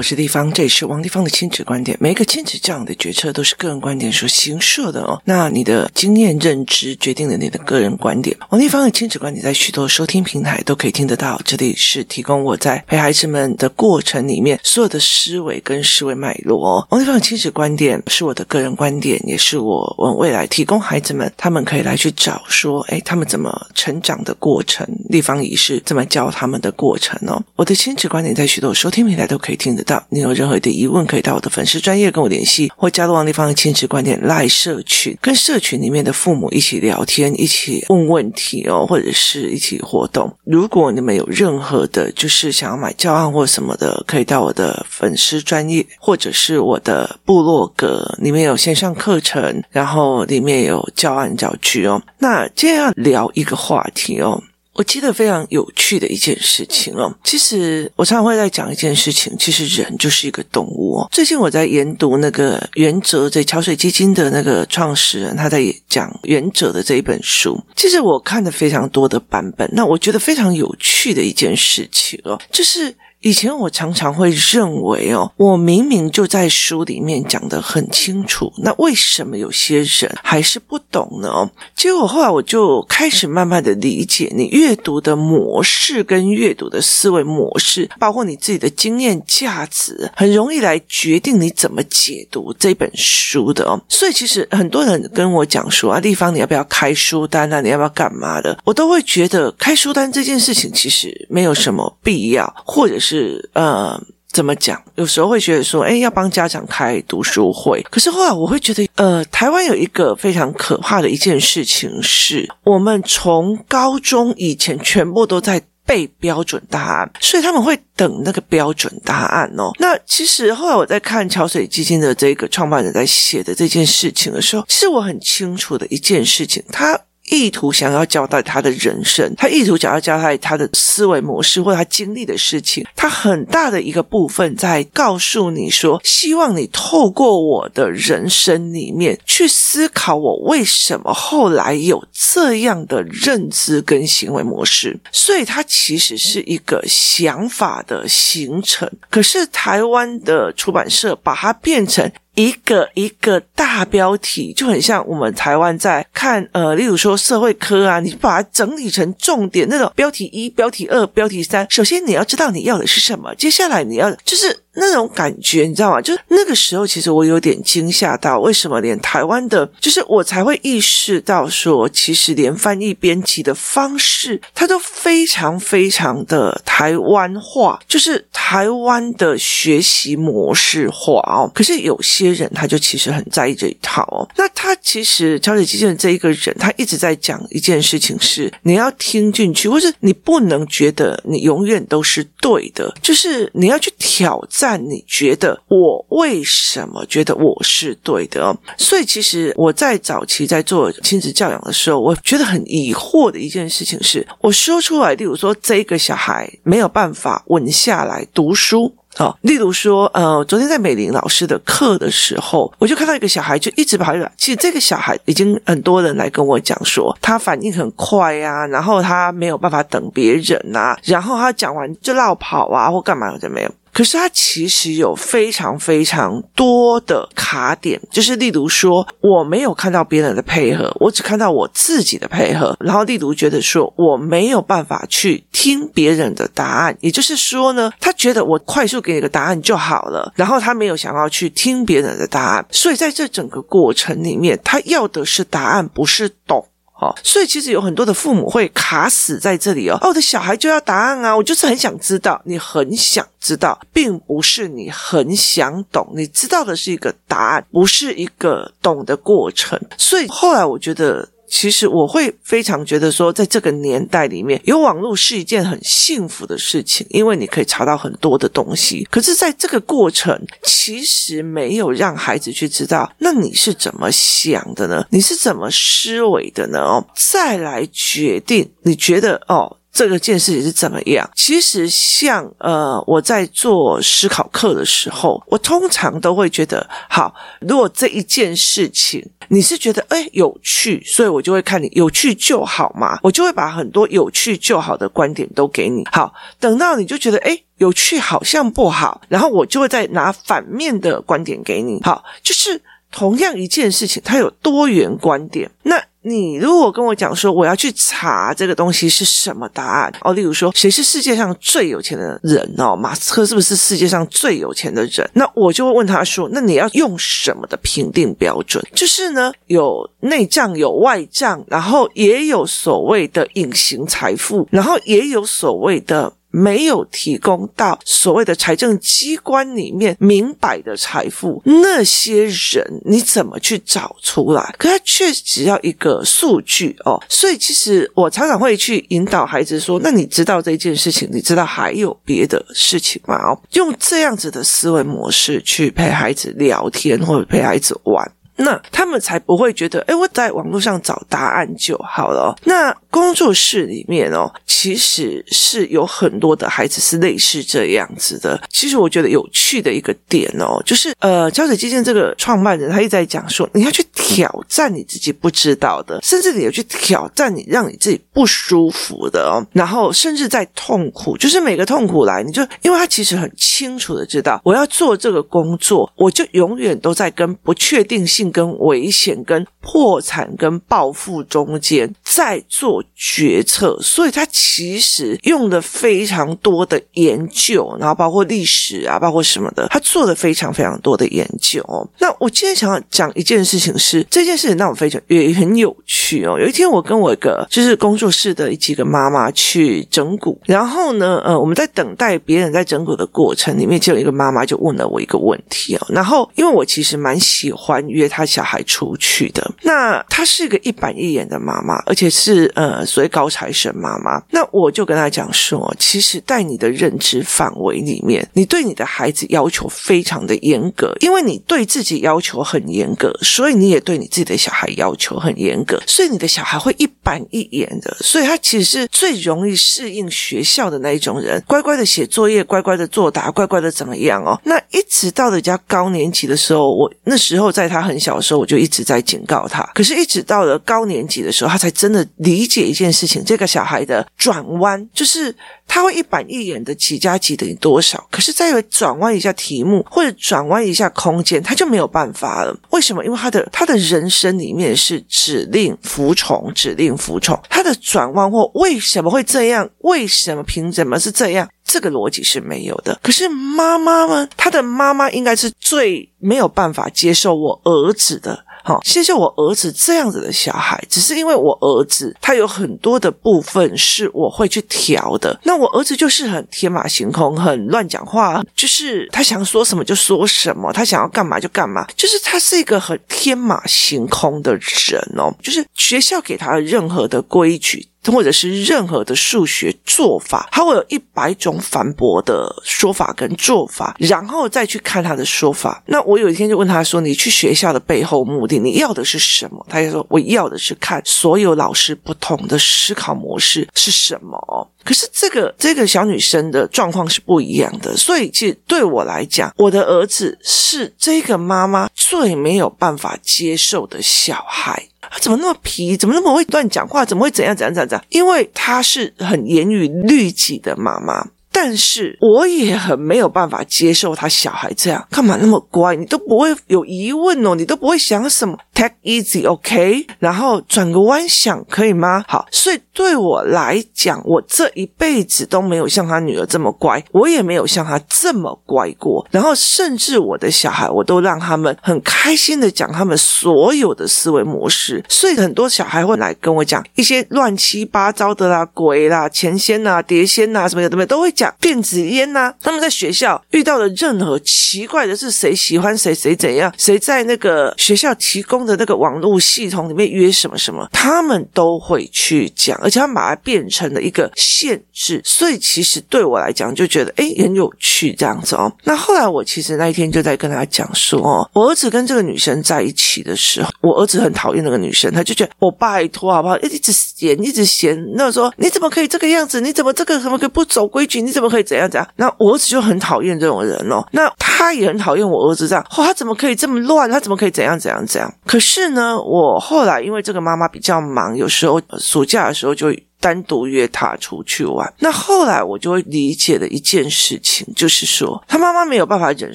我是丽芳，这里是王丽芳的亲子观点。每一个亲子这样的决策都是个人观点所形设的哦。那你的经验认知决定了你的个人观点。王丽芳的亲子观点在许多收听平台都可以听得到。这里是提供我在陪孩子们的过程里面所有的思维跟思维脉络哦。王丽芳的亲子观点是我的个人观点，也是我我未来提供孩子们他们可以来去找说，哎，他们怎么成长的过程。丽芳也是这么教他们的过程哦。我的亲子观点在许多收听平台都。可以听得到，你有任何的疑问，可以到我的粉丝专业跟我联系，或加入王立芳的亲子观点赖社群，跟社群里面的父母一起聊天，一起问问题哦，或者是一起活动。如果你们有任何的，就是想要买教案或什么的，可以到我的粉丝专页，或者是我的部落格里面有线上课程，然后里面有教案教具哦。那今天要聊一个话题哦。我记得非常有趣的一件事情哦，其实我常常会在讲一件事情，其实人就是一个动物哦。最近我在研读那个原则，在桥水基金的那个创始人，他在讲原则的这一本书，其实我看了非常多的版本，那我觉得非常有趣的一件事情哦，就是。以前我常常会认为哦，我明明就在书里面讲得很清楚，那为什么有些人还是不懂呢？结果后来我就开始慢慢的理解，你阅读的模式跟阅读的思维模式，包括你自己的经验价值，很容易来决定你怎么解读这本书的哦。所以其实很多人跟我讲说啊，丽芳你要不要开书单啊？你要不要干嘛的？我都会觉得开书单这件事情其实没有什么必要，或者是。是呃，怎么讲？有时候会觉得说，哎，要帮家长开读书会。可是后来我会觉得，呃，台湾有一个非常可怕的一件事情是，我们从高中以前全部都在背标准答案，所以他们会等那个标准答案哦。那其实后来我在看桥水基金的这个创办人在写的这件事情的时候，其实我很清楚的一件事情，他。意图想要交代他的人生，他意图想要交代他的思维模式或他经历的事情，他很大的一个部分在告诉你说，希望你透过我的人生里面去思考，我为什么后来有这样的认知跟行为模式。所以，它其实是一个想法的形成。可是，台湾的出版社把它变成。一个一个大标题就很像我们台湾在看，呃，例如说社会科啊，你把它整理成重点那种标题一、标题二、标题三。首先你要知道你要的是什么，接下来你要就是。那种感觉你知道吗？就是那个时候，其实我有点惊吓到，为什么连台湾的，就是我才会意识到说，其实连翻译编辑的方式，它都非常非常的台湾化，就是台湾的学习模式化哦。可是有些人他就其实很在意这一套哦。那他其实桥水基金的这一个人，他一直在讲一件事情是，你要听进去，或是你不能觉得你永远都是对的，就是你要去挑战。但你觉得我为什么觉得我是对的？所以其实我在早期在做亲子教养的时候，我觉得很疑惑的一件事情是，我说出来，例如说这个小孩没有办法稳下来读书哦，例如说，呃，昨天在美玲老师的课的时候，我就看到一个小孩就一直跑来，其实这个小孩已经很多人来跟我讲说，他反应很快啊，然后他没有办法等别人啊，然后他讲完就绕跑啊，或干嘛就没有。可是他其实有非常非常多的卡点，就是例如说，我没有看到别人的配合，我只看到我自己的配合。然后例如觉得说，我没有办法去听别人的答案，也就是说呢，他觉得我快速给你个答案就好了，然后他没有想要去听别人的答案。所以在这整个过程里面，他要的是答案，不是懂。哦，所以其实有很多的父母会卡死在这里哦。哦，我的小孩就要答案啊，我就是很想知道，你很想知道，并不是你很想懂，你知道的是一个答案，不是一个懂的过程。所以后来我觉得。其实我会非常觉得说，在这个年代里面，有网络是一件很幸福的事情，因为你可以查到很多的东西。可是，在这个过程，其实没有让孩子去知道，那你是怎么想的呢？你是怎么思维的呢？哦，再来决定，你觉得哦。这个件事情是怎么样？其实像呃，我在做思考课的时候，我通常都会觉得，好，如果这一件事情你是觉得哎有趣，所以我就会看你有趣就好嘛，我就会把很多有趣就好的观点都给你。好，等到你就觉得哎有趣好像不好，然后我就会再拿反面的观点给你。好，就是同样一件事情，它有多元观点。那你如果跟我讲说我要去查这个东西是什么答案哦，例如说谁是世界上最有钱的人哦，马斯克是不是世界上最有钱的人？那我就会问他说，那你要用什么的评定标准？就是呢，有内账有外账，然后也有所谓的隐形财富，然后也有所谓的。没有提供到所谓的财政机关里面明摆的财富，那些人你怎么去找出来？可他确实只要一个数据哦，所以其实我常常会去引导孩子说：“那你知道这件事情？你知道还有别的事情吗？”哦，用这样子的思维模式去陪孩子聊天或者陪孩子玩。那他们才不会觉得，哎，我在网络上找答案就好了。那工作室里面哦，其实是有很多的孩子是类似这样子的。其实我觉得有趣的一个点哦，就是呃，胶水基金这个创办人他一直在讲说，你要去挑战你自己不知道的，甚至你要去挑战你让你自己不舒服的哦。然后甚至在痛苦，就是每个痛苦来，你就因为他其实很清楚的知道，我要做这个工作，我就永远都在跟不确定性。跟危险、跟破产、跟暴富中间在做决策，所以他其实用了非常多的研究，然后包括历史啊，包括什么的，他做了非常非常多的研究。那我今天想要讲一件事情是，这件事情让我非常也很有趣哦。有一天我跟我一个就是工作室的几个妈妈去整蛊，然后呢，呃，我们在等待别人在整蛊的过程里面，就有一个妈妈就问了我一个问题哦。然后因为我其实蛮喜欢约。他小孩出去的，那她是一个一板一眼的妈妈，而且是呃所谓高材生妈妈。那我就跟她讲说，其实，在你的认知范围里面，你对你的孩子要求非常的严格，因为你对自己要求很严格，所以你也对你自己的小孩要求很严格，所以你的小孩会一板一眼的，所以他其实是最容易适应学校的那一种人，乖乖的写作业，乖乖的作答，乖乖的怎么样哦？那一直到人家高年级的时候，我那时候在他很小。时候我就一直在警告他，可是，一直到了高年级的时候，他才真的理解一件事情：这个小孩的转弯，就是他会一板一眼的几加几等于多少，可是再转弯一下题目或者转弯一下空间，他就没有办法了。为什么？因为他的他的人生里面是指令服从，指令服从。他的转弯或为什么会这样？为什么？凭什么是这样？这个逻辑是没有的。可是妈妈们，他的妈妈应该是最没有办法接受我儿子的。好，谢谢我儿子这样子的小孩，只是因为我儿子他有很多的部分是我会去调的。那我儿子就是很天马行空，很乱讲话，就是他想说什么就说什么，他想要干嘛就干嘛，就是他是一个很天马行空的人哦。就是学校给他任何的规矩。或者是任何的数学做法，他会有一百种反驳的说法跟做法，然后再去看他的说法。那我有一天就问他说：“你去学校的背后目的，你要的是什么？”他就说：“我要的是看所有老师不同的思考模式是什么。”可是这个这个小女生的状况是不一样的，所以其实对我来讲，我的儿子是这个妈妈最没有办法接受的小孩。他怎么那么皮？怎么那么会乱讲话？怎么会怎样怎样怎样怎样？因为他是很严于律己的妈妈。但是我也很没有办法接受他小孩这样，干嘛那么乖？你都不会有疑问哦，你都不会想什么？Take easy，OK？然后转个弯想，可以吗？好，所以对我来讲，我这一辈子都没有像他女儿这么乖，我也没有像他这么乖过。然后甚至我的小孩，我都让他们很开心的讲他们所有的思维模式。所以很多小孩会来跟我讲一些乱七八糟的啦、鬼啦、钱仙呐、碟仙呐什么的，都会。讲电子烟呐、他们在学校遇到的任何奇怪的是谁喜欢谁谁怎样，谁在那个学校提供的那个网络系统里面约什么什么，他们都会去讲，而且他们把它变成了一个限制。所以其实对我来讲，就觉得诶很有趣这样子哦。那后来我其实那一天就在跟他讲说，哦，我儿子跟这个女生在一起的时候，我儿子很讨厌那个女生，他就觉得我拜托好不好，一直嫌一直嫌，那说你怎么可以这个样子？你怎么这个怎么可以不走规矩？你你怎么可以怎样怎样？那我儿子就很讨厌这种人哦。那他也很讨厌我儿子这样，哦，他怎么可以这么乱？他怎么可以怎样怎样怎样？可是呢，我后来因为这个妈妈比较忙，有时候暑假的时候就单独约他出去玩。那后来我就会理解的一件事情，就是说他妈妈没有办法忍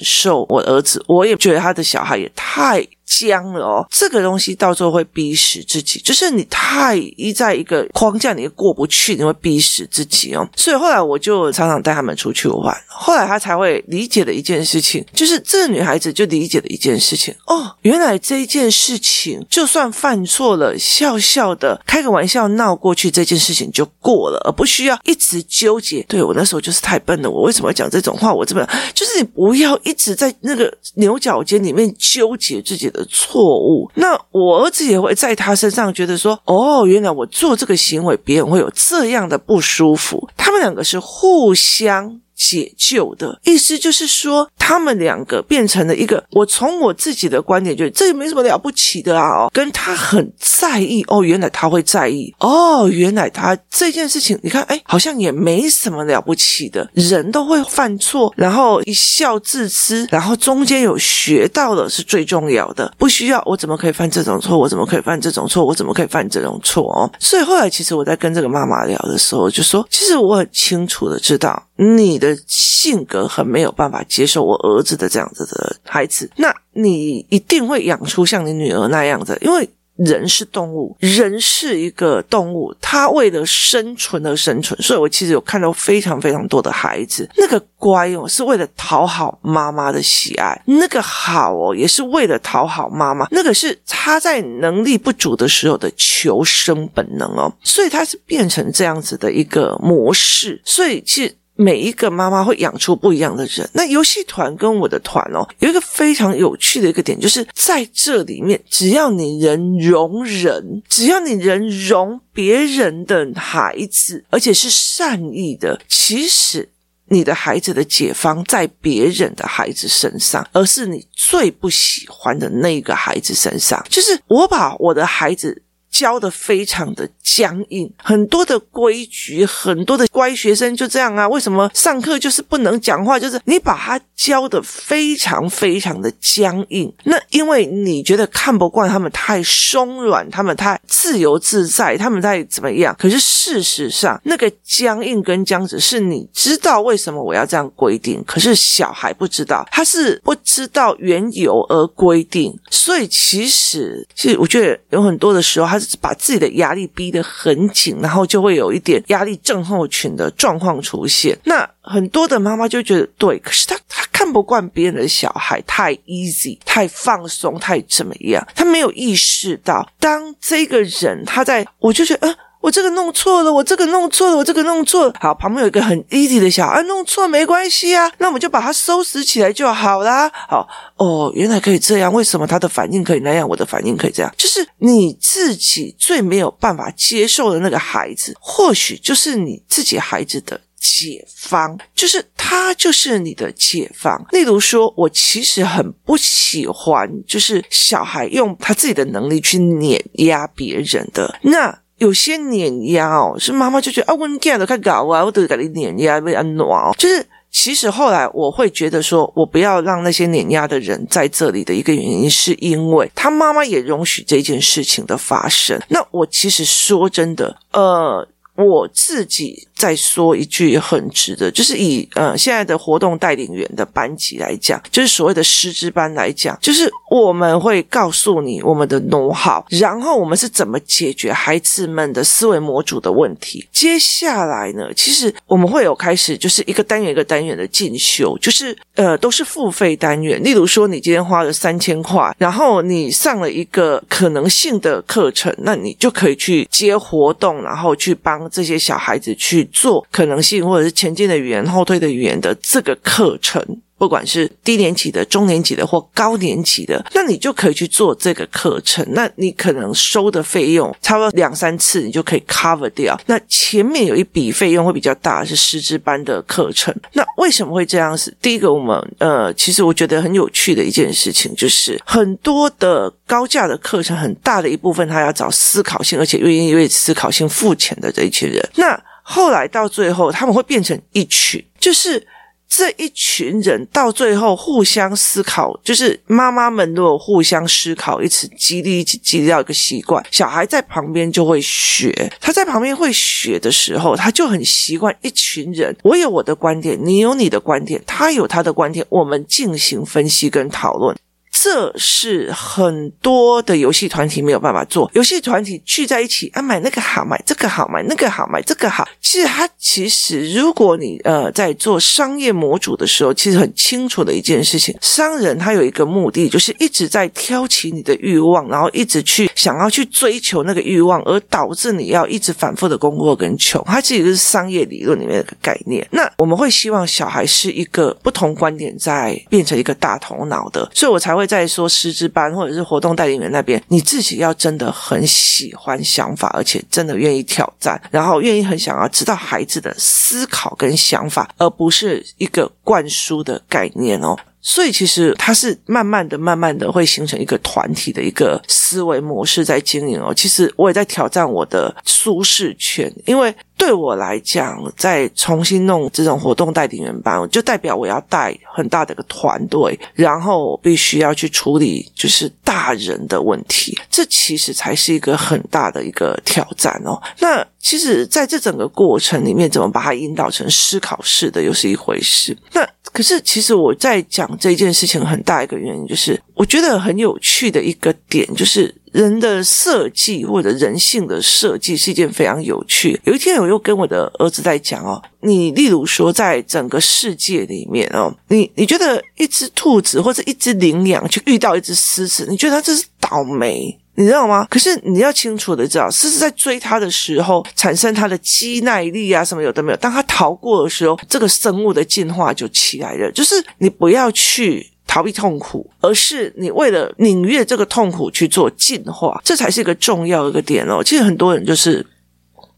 受我儿子，我也觉得他的小孩也太。僵了哦，这个东西到时候会逼死自己，就是你太依在一个框架，你过不去，你会逼死自己哦。所以后来我就常常带他们出去玩，后来他才会理解的一件事情，就是这个女孩子就理解了一件事情哦，原来这一件事情就算犯错了，笑笑的开个玩笑闹过去，这件事情就过了，而不需要一直纠结。对，我那时候就是太笨了，我为什么要讲这种话？我这么就是你不要一直在那个牛角尖里面纠结自己的。错误，那我儿子也会在他身上觉得说，哦，原来我做这个行为，别人会有这样的不舒服。他们两个是互相。解救的意思就是说，他们两个变成了一个。我从我自己的观点觉得，这也没什么了不起的啊。哦，跟他很在意哦，原来他会在意哦，原来他这件事情，你看，哎，好像也没什么了不起的。人都会犯错，然后一笑置之，然后中间有学到的是最重要的。不需要我怎么可以犯这种错？我怎么可以犯这种错？我怎么可以犯这种错？哦，所以后来其实我在跟这个妈妈聊的时候，就说，其实我很清楚的知道你的。性格很没有办法接受我儿子的这样子的孩子，那你一定会养出像你女儿那样的，因为人是动物，人是一个动物，他为了生存而生存，所以我其实有看到非常非常多的孩子，那个乖哦，是为了讨好妈妈的喜爱，那个好哦，也是为了讨好妈妈，那个是他在能力不足的时候的求生本能哦，所以他是变成这样子的一个模式，所以其实。每一个妈妈会养出不一样的人。那游戏团跟我的团哦，有一个非常有趣的一个点，就是在这里面，只要你能容忍，只要你能容别人的孩子，而且是善意的，其实你的孩子的解方在别人的孩子身上，而是你最不喜欢的那个孩子身上。就是我把我的孩子。教的非常的僵硬，很多的规矩，很多的乖学生就这样啊。为什么上课就是不能讲话？就是你把他教的非常非常的僵硬。那因为你觉得看不惯他们太松软，他们太自由自在，他们太怎么样？可是事实上，那个僵硬跟僵直是你知道为什么我要这样规定，可是小孩不知道，他是不知道缘由而规定。所以其实，其实我觉得有很多的时候，他。把自己的压力逼得很紧，然后就会有一点压力症候群的状况出现。那很多的妈妈就觉得对，可是她她看不惯别人的小孩太 easy、太放松、太怎么样，她没有意识到，当这个人他在，我就觉得，呃我这个弄错了，我这个弄错了，我这个弄错。好，旁边有一个很 easy 的小孩，啊，弄错没关系啊，那我们就把它收拾起来就好啦。好，哦，原来可以这样，为什么他的反应可以那样，我的反应可以这样？就是你自己最没有办法接受的那个孩子，或许就是你自己孩子的解方，就是他就是你的解方。例如说，我其实很不喜欢，就是小孩用他自己的能力去碾压别人的那。有些碾压哦，是妈妈就觉得啊，我你干的太搞啊，我都给你碾压，被安暖哦。就是其实后来我会觉得说，我不要让那些碾压的人在这里的一个原因，是因为他妈妈也容许这件事情的发生。那我其实说真的，呃。我自己再说一句很值得，就是以呃现在的活动带领员的班级来讲，就是所谓的师资班来讲，就是我们会告诉你我们的 know-how，然后我们是怎么解决孩子们的思维模组的问题。接下来呢，其实我们会有开始就是一个单元一个单元的进修，就是呃都是付费单元。例如说，你今天花了三千块，然后你上了一个可能性的课程，那你就可以去接活动，然后去帮。这些小孩子去做可能性或者是前进的语言、后退的语言的这个课程。不管是低年级的、中年级的或高年级的，那你就可以去做这个课程。那你可能收的费用差不多两三次，你就可以 cover 掉。那前面有一笔费用会比较大，是师资班的课程。那为什么会这样子？第一个，我们呃，其实我觉得很有趣的一件事情，就是很多的高价的课程，很大的一部分他要找思考性，而且愿意为思考性付钱的这一群人。那后来到最后，他们会变成一群，就是。这一群人到最后互相思考，就是妈妈们如果互相思考，一起激励，一起激励到一个习惯，小孩在旁边就会学。他在旁边会学的时候，他就很习惯一群人。我有我的观点，你有你的观点，他有他的观点，我们进行分析跟讨论。这是很多的游戏团体没有办法做。游戏团体聚在一起啊，买那个好，买这个好，买那个好，买这个好。其实他其实，如果你呃在做商业模组的时候，其实很清楚的一件事情，商人他有一个目的，就是一直在挑起你的欲望，然后一直去想要去追求那个欲望，而导致你要一直反复的供过跟求。它其实是商业理论里面的概念。那我们会希望小孩是一个不同观点在变成一个大头脑的，所以我才会。在说师资班或者是活动带领员那边，你自己要真的很喜欢想法，而且真的愿意挑战，然后愿意很想要知道孩子的思考跟想法，而不是一个灌输的概念哦。所以其实它是慢慢的、慢慢的会形成一个团体的一个思维模式在经营哦。其实我也在挑战我的舒适圈，因为对我来讲，再重新弄这种活动带领员班，就代表我要带很大的一个团队，然后必须要去处理就是大人的问题，这其实才是一个很大的一个挑战哦。那其实在这整个过程里面，怎么把它引导成思考式的，又是一回事。那可是，其实我在讲这件事情很大一个原因，就是我觉得很有趣的一个点，就是人的设计或者人性的设计是一件非常有趣。有一天，我又跟我的儿子在讲哦，你例如说，在整个世界里面哦，你你觉得一只兔子或者一只羚羊去遇到一只狮子，你觉得它这是倒霉？你知道吗？可是你要清楚的知道，狮子在追它的时候，产生它的肌耐力啊，什么有的没有。当它逃过的时候，这个生物的进化就起来了。就是你不要去逃避痛苦，而是你为了领略这个痛苦去做进化，这才是一个重要的一个点哦。其实很多人就是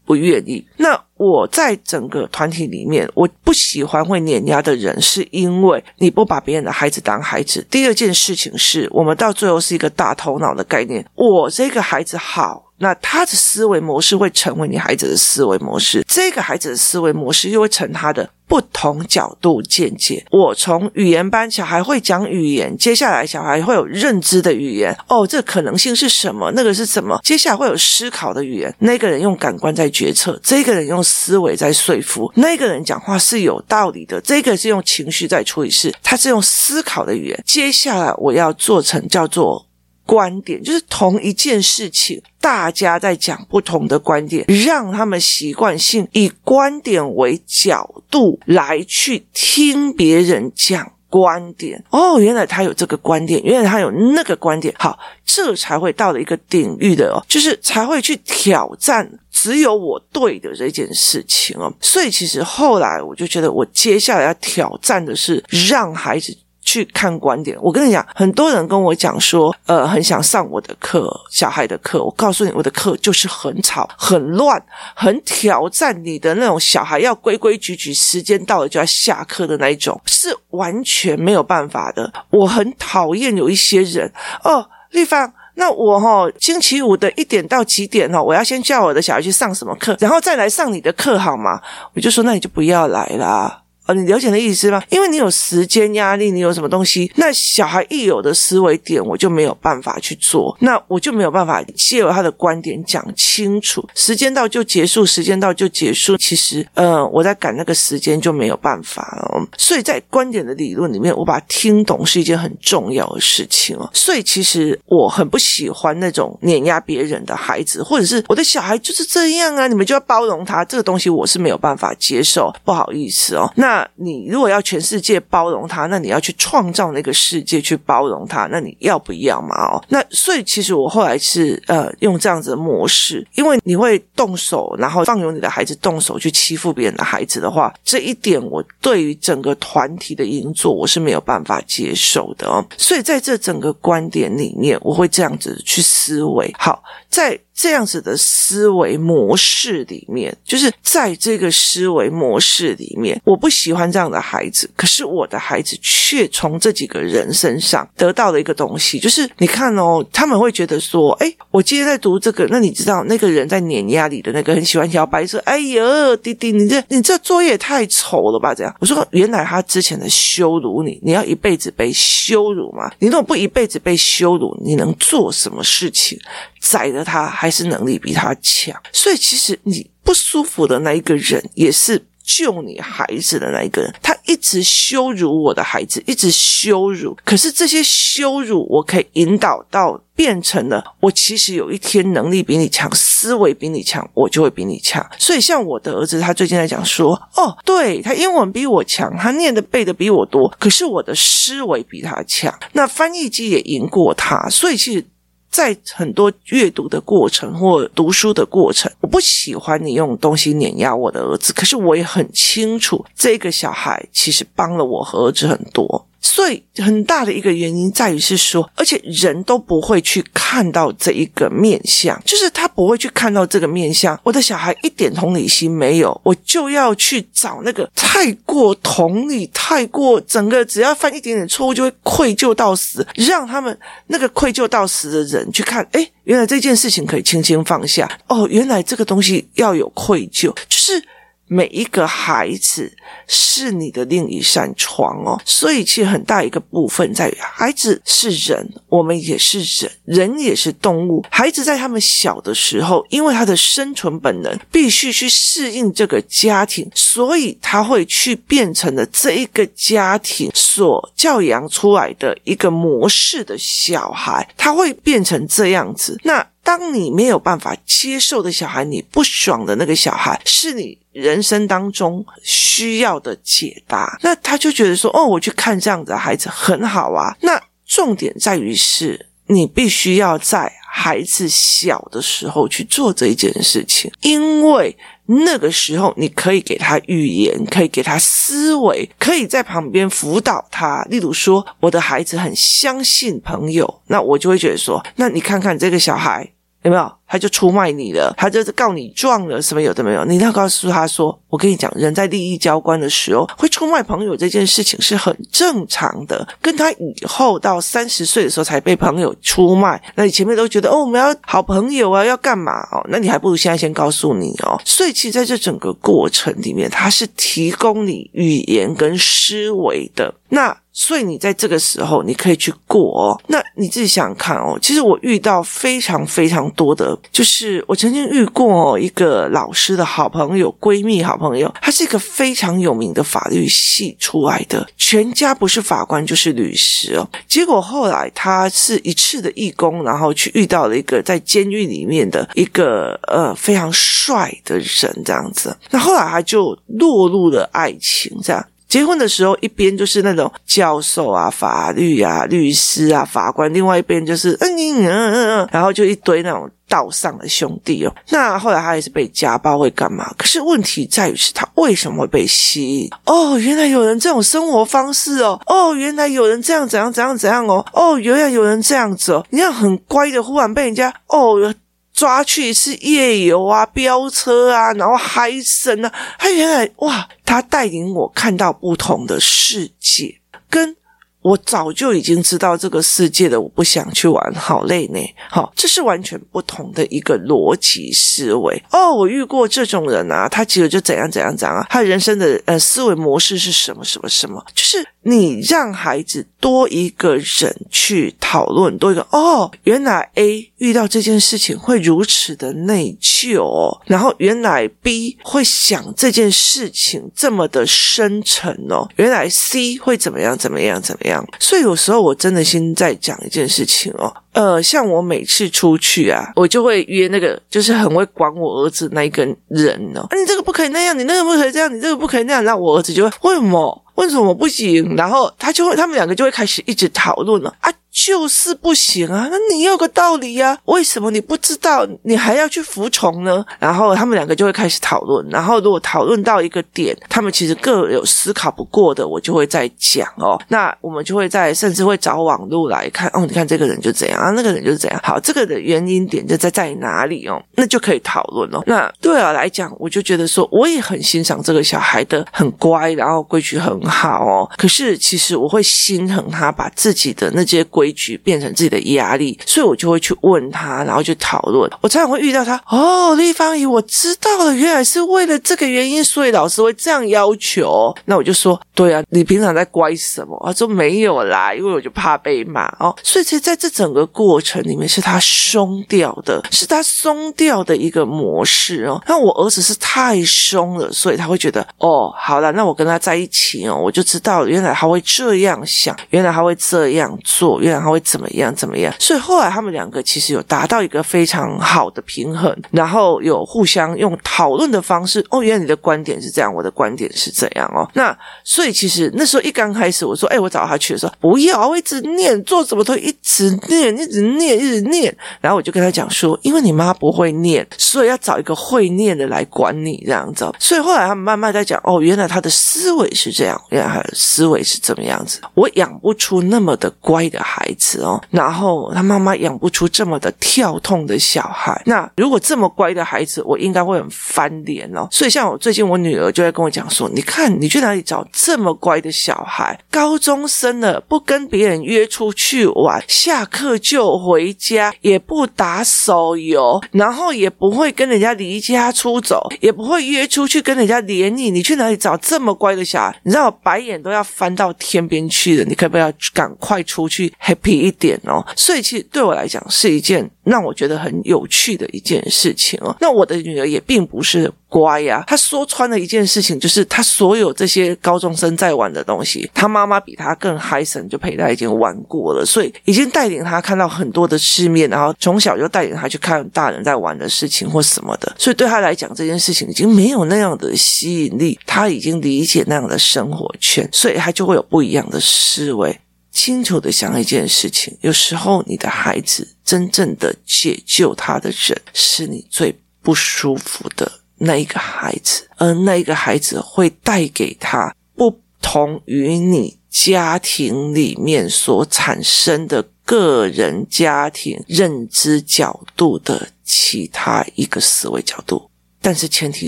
不愿意。那。我在整个团体里面，我不喜欢会碾压的人，是因为你不把别人的孩子当孩子。第二件事情是我们到最后是一个大头脑的概念，我这个孩子好。那他的思维模式会成为你孩子的思维模式，这个孩子的思维模式又会成他的不同角度见解。我从语言班，小孩会讲语言，接下来小孩会有认知的语言。哦，这可能性是什么？那个是什么？接下来会有思考的语言。那个人用感官在决策，这个人用思维在说服。那个人讲话是有道理的，这个是用情绪在处理事，他是用思考的语言。接下来我要做成叫做。观点就是同一件事情，大家在讲不同的观点，让他们习惯性以观点为角度来去听别人讲观点。哦，原来他有这个观点，原来他有那个观点。好，这才会到了一个领域的哦，就是才会去挑战只有我对的这件事情哦。所以其实后来我就觉得，我接下来要挑战的是让孩子。去看观点，我跟你讲，很多人跟我讲说，呃，很想上我的课，小孩的课。我告诉你，我的课就是很吵、很乱、很挑战你的那种小孩要规规矩矩，时间到了就要下课的那一种，是完全没有办法的。我很讨厌有一些人哦，丽芳，那我哈、哦、星期五的一点到几点哦，我要先叫我的小孩去上什么课，然后再来上你的课好吗？我就说，那你就不要来啦。你了解的意思吗？因为你有时间压力，你有什么东西，那小孩一有的思维点，我就没有办法去做，那我就没有办法借由他的观点讲清楚。时间到就结束，时间到就结束。其实，呃，我在赶那个时间就没有办法了。所以在观点的理论里面，我把听懂是一件很重要的事情哦。所以其实我很不喜欢那种碾压别人的孩子，或者是我的小孩就是这样啊，你们就要包容他。这个东西我是没有办法接受，不好意思哦。那。你如果要全世界包容他，那你要去创造那个世界去包容他，那你要不要嘛？哦，那所以其实我后来是呃用这样子的模式，因为你会动手，然后放任你的孩子动手去欺负别人的孩子的话，这一点我对于整个团体的运作我是没有办法接受的哦。所以在这整个观点里面，我会这样子去思维。好，在。这样子的思维模式里面，就是在这个思维模式里面，我不喜欢这样的孩子，可是我的孩子却从这几个人身上得到了一个东西，就是你看哦，他们会觉得说，哎，我今天在读这个，那你知道那个人在碾压你的那个很喜欢小白说，哎呦，弟弟，你这你这作业也太丑了吧？这样，我说原来他之前的羞辱你，你要一辈子被羞辱吗？你如果不一辈子被羞辱，你能做什么事情？宰了他还是能力比他强，所以其实你不舒服的那一个人，也是救你孩子的那一个人。他一直羞辱我的孩子，一直羞辱。可是这些羞辱，我可以引导到变成了我其实有一天能力比你强，思维比你强，我就会比你强。所以像我的儿子，他最近在讲说，哦，对，他英文比我强，他念的背的比我多，可是我的思维比他强，那翻译机也赢过他，所以其实。在很多阅读的过程或读书的过程，我不喜欢你用东西碾压我的儿子，可是我也很清楚，这个小孩其实帮了我和儿子很多。所以很大的一个原因在于是说，而且人都不会去看到这一个面相，就是他不会去看到这个面相。我的小孩一点同理心没有，我就要去找那个太过同理、太过整个只要犯一点点错误就会愧疚到死，让他们那个愧疚到死的人去看，诶，原来这件事情可以轻轻放下。哦，原来这个东西要有愧疚，就是。每一个孩子是你的另一扇窗哦，所以其实很大一个部分在于，孩子是人，我们也是人，人也是动物。孩子在他们小的时候，因为他的生存本能必须去适应这个家庭，所以他会去变成了这一个家庭所教养出来的一个模式的小孩，他会变成这样子。那当你没有办法接受的小孩，你不爽的那个小孩，是你人生当中需要的解答。那他就觉得说：“哦，我去看这样的孩子很好啊。”那重点在于是，你必须要在孩子小的时候去做这一件事情，因为那个时候你可以给他语言，可以给他思维，可以在旁边辅导他。例如说，我的孩子很相信朋友，那我就会觉得说：“那你看看这个小孩。”有没有？他就出卖你了，他就是告你状了，什么有的没有？你要告诉他说：“我跟你讲，人在利益交关的时候会出卖朋友，这件事情是很正常的。跟他以后到三十岁的时候才被朋友出卖，那你前面都觉得哦，我们要好朋友啊，要干嘛哦？那你还不如现在先告诉你哦。所以，其实在这整个过程里面，他是提供你语言跟思维的。那所以你在这个时候，你可以去过哦。那你自己想看哦。其实我遇到非常非常多的，就是我曾经遇过一个老师的好朋友、闺蜜、好朋友，她是一个非常有名的法律系出来的，全家不是法官就是律师哦。结果后来她是一次的义工，然后去遇到了一个在监狱里面的一个呃非常帅的人，这样子。那后来她就落入了爱情，这样。结婚的时候，一边就是那种教授啊、法律啊、律师啊、法官，另外一边就是嗯嗯嗯嗯，然后就一堆那种道上的兄弟哦。那后来他也是被家暴，会干嘛？可是问题在于是他为什么会被吸引？哦，原来有人这种生活方式哦。哦，原来有人这样怎样怎样怎样哦。哦，原来有人这样子哦。你看很乖的，忽然被人家哦。抓去是夜游啊，飙车啊，然后嗨森啊，他原来哇，他带领我看到不同的世界，跟。我早就已经知道这个世界的，我不想去玩，好累呢。好，这是完全不同的一个逻辑思维。哦，我遇过这种人啊，他其实就怎样怎样怎样啊，他人生的呃思维模式是什么什么什么，就是你让孩子多一个人去讨论，多一个哦，原来 A 遇到这件事情会如此的内疚，然后原来 B 会想这件事情这么的深沉哦，原来 C 会怎么样怎么样怎么样。样。所以有时候我真的心在讲一件事情哦，呃，像我每次出去啊，我就会约那个就是很会管我儿子那一个人哦，你这个不可以那样，你那个不可以这样，你这个不可以那样，那我儿子就会为什么？为什么不行？然后他就会，他们两个就会开始一直讨论了啊。就是不行啊！那你有个道理呀、啊？为什么你不知道？你还要去服从呢？然后他们两个就会开始讨论。然后如果讨论到一个点，他们其实各有思考不过的，我就会再讲哦。那我们就会在，甚至会找网络来看哦。你看这个人就这样啊，那个人就是这样。好，这个的原因点就在在哪里哦？那就可以讨论哦。那对我来讲，我就觉得说，我也很欣赏这个小孩的很乖，然后规矩很好哦。可是其实我会心疼他，把自己的那些。规矩变成自己的压力，所以我就会去问他，然后去讨论。我常常会遇到他，哦，立方姨，我知道了，原来是为了这个原因，所以老师会这样要求。那我就说，对啊，你平常在乖什么？他说没有啦，因为我就怕被骂哦。所以其实在这整个过程里面，是他松掉的，是他松掉的一个模式哦。那我儿子是太松了，所以他会觉得，哦，好了，那我跟他在一起哦，我就知道原来他会这样想，原来他会这样做。然后会怎么样？怎么样？所以后来他们两个其实有达到一个非常好的平衡，然后有互相用讨论的方式。哦，原来你的观点是这样，我的观点是这样哦。那所以其实那时候一刚开始，我说：“哎，我找他去的时候，不要，我一直念，做什么都一直念，一直念，一直念。”然后我就跟他讲说：“因为你妈不会念，所以要找一个会念的来管你这样子。”所以后来他们慢慢在讲：“哦，原来他的思维是这样，原来他的思维是怎么样子。我养不出那么的乖的孩。”孩子哦，然后他妈妈养不出这么的跳痛的小孩。那如果这么乖的孩子，我应该会很翻脸哦。所以像我最近我女儿就会跟我讲说：“你看你去哪里找这么乖的小孩？高中生了，不跟别人约出去玩，下课就回家，也不打手游，然后也不会跟人家离家出走，也不会约出去跟人家联谊。你去哪里找这么乖的小孩？你知道我白眼都要翻到天边去了。你可不可以要赶快出去？” Happy 一点哦，所以其实对我来讲是一件让我觉得很有趣的一件事情哦。那我的女儿也并不是乖呀，她说穿了一件事情，就是她所有这些高中生在玩的东西，她妈妈比她更嗨神，就陪她已经玩过了，所以已经带领她看到很多的世面，然后从小就带领她去看大人在玩的事情或什么的，所以对她来讲这件事情已经没有那样的吸引力，她已经理解那样的生活圈，所以她就会有不一样的思维。清楚的想一件事情，有时候你的孩子真正的解救他的人，是你最不舒服的那一个孩子，而那一个孩子会带给他不同于你家庭里面所产生的个人家庭认知角度的其他一个思维角度，但是前提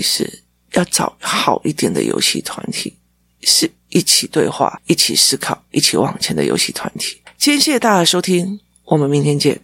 是要找好一点的游戏团体，是。一起对话，一起思考，一起往前的游戏团体。今天谢谢大家的收听，我们明天见。